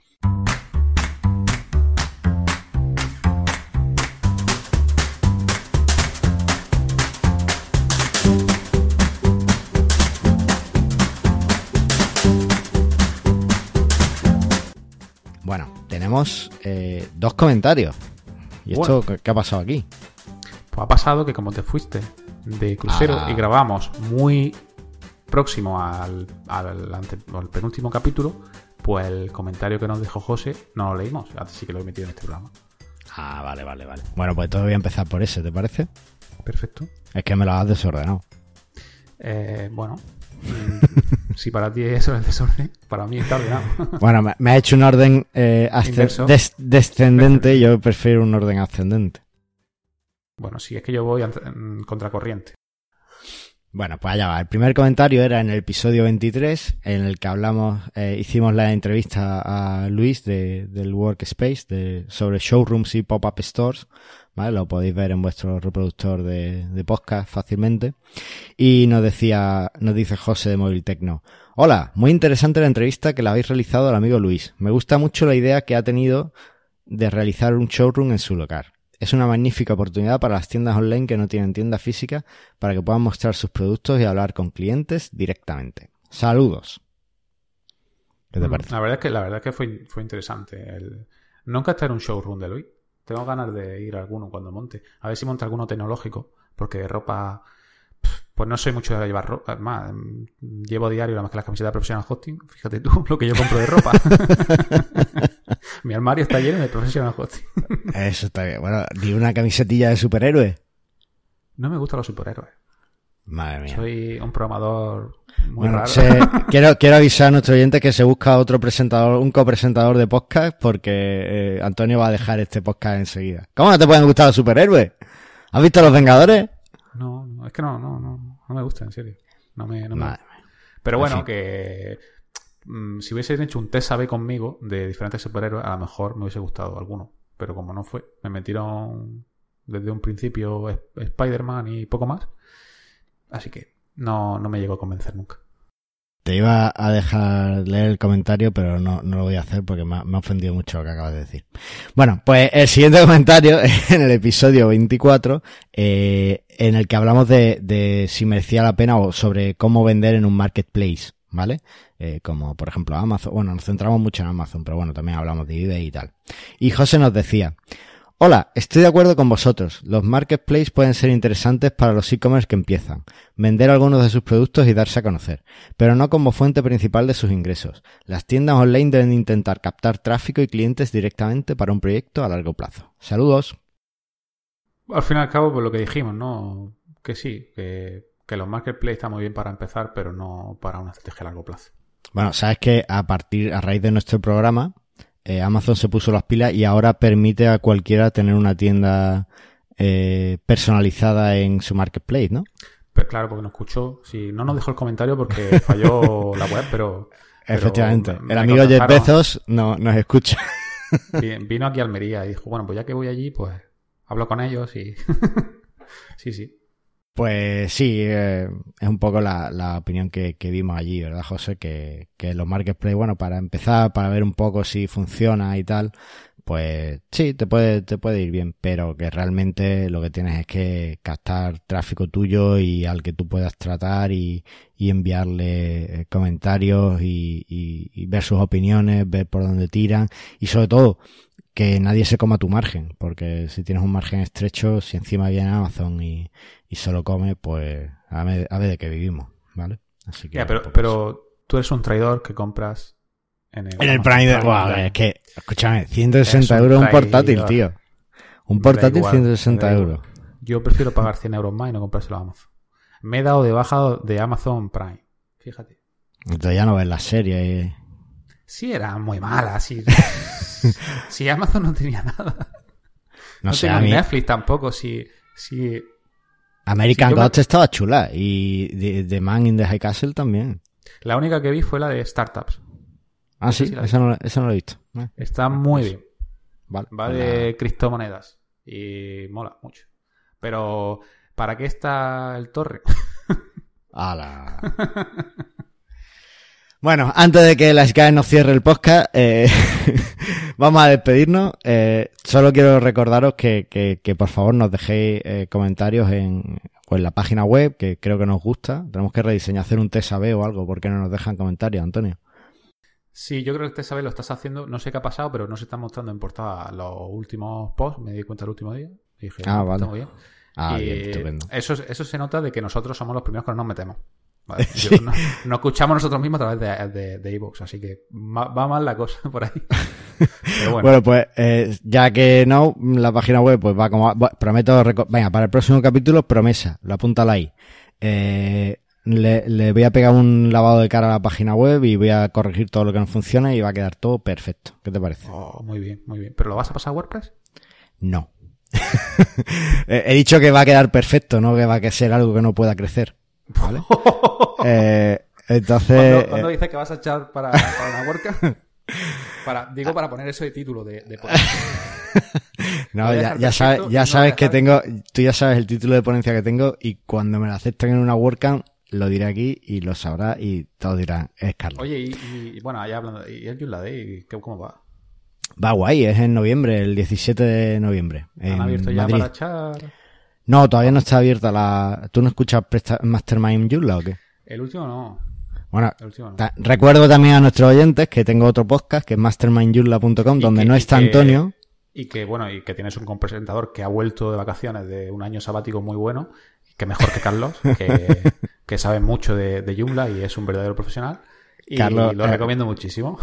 Tenemos eh, dos comentarios. ¿Y esto qué ha pasado aquí? Pues ha pasado que como te fuiste de crucero ah. y grabamos muy próximo al, al, penúltimo capítulo, pues el comentario que nos dejó José no lo leímos, así que lo he metido en este programa. Ah, vale, vale, vale. Bueno, pues todo voy a empezar por ese, ¿te parece? Perfecto. Es que me lo has desordenado. Eh, bueno, si para ti eso es el desorden, para mí está ordenado. bueno, me, ha hecho un orden eh, descendente, yo prefiero un orden ascendente. Bueno, si es que yo voy contracorriente. Bueno, pues allá va. El primer comentario era en el episodio 23, en el que hablamos, eh, hicimos la entrevista a Luis de, del Workspace de, sobre showrooms y pop-up stores. ¿Vale? Lo podéis ver en vuestro reproductor de, de, podcast fácilmente. Y nos decía, nos dice José de Móvil Tecno. Hola, muy interesante la entrevista que la habéis realizado al amigo Luis. Me gusta mucho la idea que ha tenido de realizar un showroom en su local. Es una magnífica oportunidad para las tiendas online que no tienen tienda física para que puedan mostrar sus productos y hablar con clientes directamente. Saludos. ¿Qué te mm, parece? La verdad es que, la verdad es que fue, fue interesante. El... Nunca estar en un showroom de Luis. Tengo ganas de ir a alguno cuando monte. A ver si monta alguno tecnológico, porque de ropa, pues no soy mucho de llevar ropa. Más, llevo diario la más que la camiseta profesional hosting. Fíjate tú lo que yo compro de ropa. Mi armario está lleno de profesional hosting. Eso está bien. Bueno, di una camisetilla de superhéroe. No me gustan los superhéroes. Madre mía. Soy un programador muy Bueno, raro. se- quiero, quiero avisar a nuestro oyente que se busca otro presentador, un copresentador de podcast, porque eh, Antonio va a dejar este podcast enseguida. ¿Cómo no te pueden gustar los superhéroes? ¿Has visto Los Vengadores? No, no, es que no, no, no, no me gusta, en serio. No me, no me Madre gusta. Pero En bueno, fin. que mm, si hubiesen hecho un test AB conmigo de diferentes superhéroes, a lo mejor me hubiese gustado alguno. Pero como no fue, me metieron desde un principio Sp- Spider-Man y poco más. Así que no, no me llegó a convencer nunca. Te iba a dejar leer el comentario, pero no, no lo voy a hacer porque me ha, ofendido mucho lo que acabas de decir. Bueno, pues el siguiente comentario en el episodio 24, eh, en el que hablamos de, de si merecía la pena o sobre cómo vender en un marketplace, ¿vale? Eh, como por ejemplo Amazon. Bueno, nos centramos mucho en Amazon, pero bueno, también hablamos de eBay y tal. Y José nos decía, Hola, estoy de acuerdo con vosotros. Los marketplaces pueden ser interesantes para los e-commerce que empiezan, vender algunos de sus productos y darse a conocer, pero no como fuente principal de sus ingresos. Las tiendas online deben intentar captar tráfico y clientes directamente para un proyecto a largo plazo. Saludos. Al fin y al cabo, pues lo que dijimos, ¿no? Que sí, que, que los marketplaces están muy bien para empezar, pero no para una estrategia a largo plazo. Bueno, sabes que a partir, a raíz de nuestro programa, eh, Amazon se puso las pilas y ahora permite a cualquiera tener una tienda eh, personalizada en su marketplace, ¿no? Pero claro, porque nos escuchó. Sí, no nos dejó el comentario porque falló la web, pero. pero Efectivamente. me- El amigo Jeff. Bezos no, nos escucha. Vi- Vino aquí a Almería y dijo, bueno, pues ya que voy allí, pues hablo con ellos y... sí, sí. Pues sí, eh, es un poco la, la opinión que, que vimos allí, ¿verdad, José? Que, que los marketplaces, bueno, para empezar, para ver un poco si funciona y tal, pues sí, te puede, te puede ir bien, pero que realmente lo que tienes es que captar tráfico tuyo y al que tú puedas tratar y, y enviarle eh, comentarios y, y- y ver sus opiniones, ver por dónde tiran y sobre todo que nadie se coma tu margen, porque si tienes un margen estrecho, si encima viene Amazon y, y se lo come, pues a ver, a ver de qué vivimos, ¿vale? Así que Ya, pero, pero tú eres un traidor que compras en el... en el Amazon Prime de, Online. es que, escúchame, 160 Es un euros un portátil, tío. Un portátil igual, 160 me da igual. euros. Yo prefiero pagar 100 euros más y no comprárselo a Amazon. Me he dado de baja de Amazon Prime. Fíjate. Entonces ya no ves la serie. y- Sí, era muy mala, sí. si Amazon no tenía nada. No, No, sé, tengo a mí Netflix tampoco, si... si American Sí, me- Gods estaba chula y The, The Man in the High Castle también. la única que vi fue la de Startups. Ah, sí, esa no, esa no la he visto. Eh, Está muy bien. Vale. Va pues de criptomonedas y mola mucho. Pero, ¿para qué está el torre? Ala. Bueno, antes de que la Sky nos cierre el podcast, eh, vamos a despedirnos. Eh, solo quiero recordaros que, que, que por favor nos dejéis eh, comentarios en, o en la página web, que creo que nos gusta. Tenemos que rediseñar, hacer un test AB o algo, porque no nos dejan comentarios, Antonio. Sí, yo creo que este sabes lo estás haciendo. No sé qué ha pasado, pero no se están mostrando en portada los últimos posts. Me di cuenta el último día. Y dije, Ah, "Ah, pues vale. está muy bien. Ah, Y bien, estupendo. Eso, eso se nota de que nosotros somos los primeros que no nos metemos. Vale, yo- no, no escuchamos nosotros mismos a través de, de, de iVoox, así que va mal la cosa por ahí. Pero bueno, Bueno, pues eh, ya que no, la página web pues va como... va- prometo... Venga, para el próximo capítulo, promesa, lo apúntala ahí. Eh, le, le voy a pegar un lavado de cara a la página web y voy a corregir todo lo que no funciona y va a quedar todo perfecto. ¿Qué te parece? Oh, muy bien, muy bien. ¿Pero lo vas a pasar a WordPress? No. He dicho que va a quedar perfecto, no que va a ser algo que no pueda crecer. ¿Vale? Eh, entonces... ¿Cuándo, eh, dices que vas a echar para, para una WordCamp? Para, digo, para poner eso de título de, de. No, ya, ya sabes, ya no sabes que tengo, tú ya sabes el título de ponencia que tengo y cuando me lo acepten en una WordCamp lo diré aquí y lo sabrá y todos dirán, es Carlos. Oye, y, y, bueno, allá hablando, ¿y el Joomla Day? ¿Qué- ¿Cómo va? Va guay, es en noviembre, el 17 de noviembre. ¿Han abierto ya Madrid. para echar? No, todavía no está abierta la... ¿Tú no escuchas Mastermind Joomla o qué? El último no. Bueno, El último no. ta- recuerdo también a nuestros oyentes que tengo otro podcast que es mastermindjoomla.com Y donde que- no está que- Antonio. Y que, bueno, y que tienes un compresentador que ha vuelto de vacaciones de un año sabático muy bueno, que mejor que Carlos, que, que sabe mucho de, de Joomla y es un verdadero profesional. Y Carlos, lo eh, recomiendo muchísimo.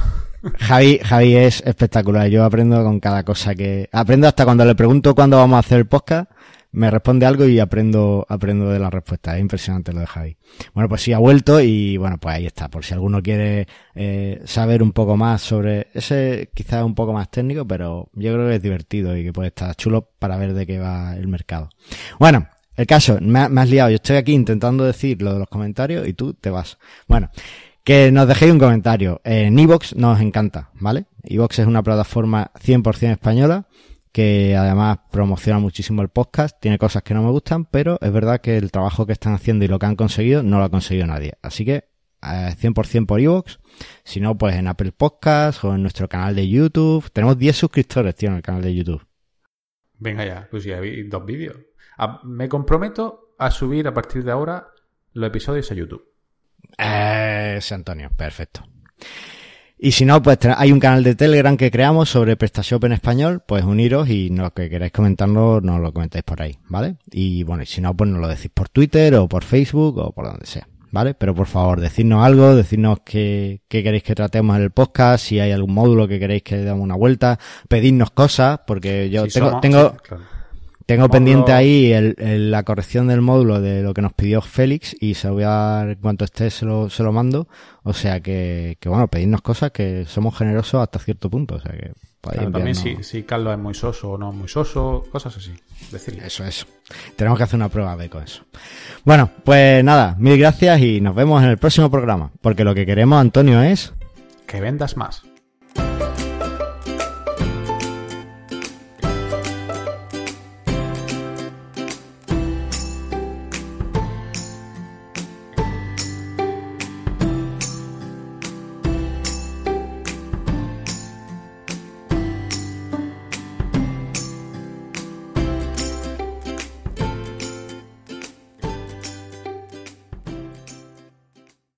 Javi, Javi es espectacular. Yo aprendo con cada cosa que... Aprendo hasta cuando le pregunto cuándo vamos a hacer el podcast. me responde algo y aprendo, aprendo de la respuesta. Es impresionante lo de Javi. Bueno, pues sí, ha vuelto y bueno, pues ahí está. Por si alguno quiere eh, saber un poco más sobre ese, quizás un poco más técnico, pero yo creo que es divertido y que puede estar chulo para ver de qué va el mercado. Bueno, el caso, me, has liado. Yo estoy aquí intentando decir lo de los comentarios y tú te vas. Bueno. Que nos dejéis un comentario. En Evox nos encanta, ¿vale? Evox es una plataforma 100% española que además promociona muchísimo el podcast, tiene cosas que no me gustan, pero es verdad que el trabajo que están haciendo y lo que han conseguido no lo ha conseguido nadie. Así que 100% eh, por Evox, si no, pues en Apple Podcasts o en nuestro canal de YouTube. Tenemos 10 suscriptores, tío, en el canal de YouTube. Venga ya, pues ya hay dos vídeos. Me comprometo a subir a partir de ahora los episodios a YouTube. Eh, Antonio, perfecto. Y si no, pues hay un canal de Telegram que creamos sobre PrestaShop en español, pues uniros y lo que queráis comentarnos, nos lo comentáis por ahí, ¿vale? Y bueno, y si no, pues nos lo decís por Twitter o por Facebook o por donde sea, ¿vale? Pero por favor, decidnos algo, decidnos qué, queréis que tratemos en el podcast, si hay algún módulo que queréis que le demos una vuelta, pedidnos cosas, porque yo tengo, tengo, tengo pendiente ahí el, la corrección del módulo de lo que nos pidió Félix y se lo voy a dar en cuanto esté, se lo, se lo mando. O sea que, que, bueno, pedirnos cosas que somos generosos hasta cierto punto. O sea que también si, si, Carlos es muy soso o no muy soso, cosas así. Decirle. Eso, eso. Tenemos que hacer una prueba B con eso. Bueno, pues nada, mil gracias y nos vemos en el próximo programa. Porque lo que queremos, Antonio, es... Que vendas más.